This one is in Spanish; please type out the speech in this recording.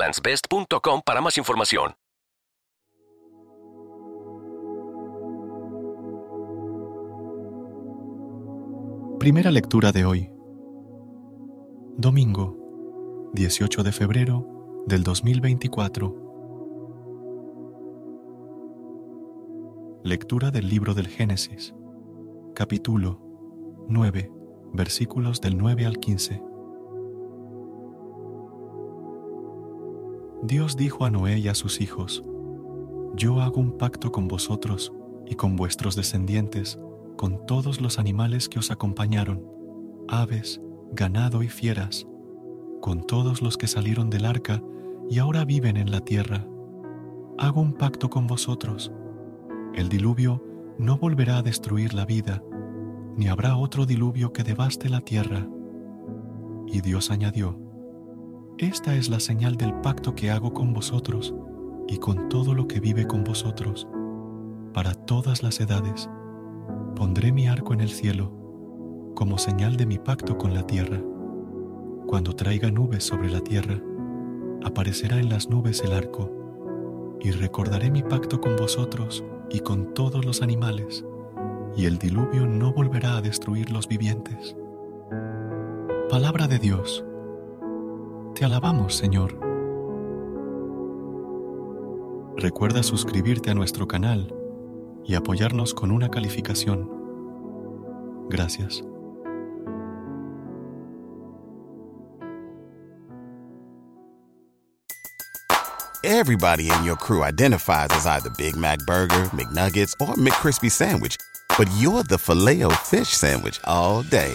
egglandsbest.com para más información. Primera lectura de hoy. Domingo, 18 de febrero del 2024. Lectura del libro del Génesis, capítulo 9, versículos del 9 al 15. Dios dijo a Noé y a sus hijos, Yo hago un pacto con vosotros y con vuestros descendientes con todos los animales que os acompañaron, aves, ganado y fieras, con todos los que salieron del arca y ahora viven en la tierra. Hago un pacto con vosotros. El diluvio no volverá a destruir la vida, ni habrá otro diluvio que devaste la tierra. Y Dios añadió, Esta es la señal del pacto que hago con vosotros y con todo lo que vive con vosotros, para todas las edades Pondré mi arco en el cielo, como señal de mi pacto con la tierra. Cuando traiga nubes sobre la tierra, aparecerá en las nubes el arco, y recordaré mi pacto con vosotros y con todos los animales, y el diluvio no volverá a destruir los vivientes. Palabra de Dios. Te alabamos, Señor. Recuerda suscribirte a nuestro canal y apoyarnos con una calificación. Gracias. Everybody in your crew identifies as either Big Mac Burger, McNuggets, or McCrispy Sandwich, but you're the filet fish Sandwich all day.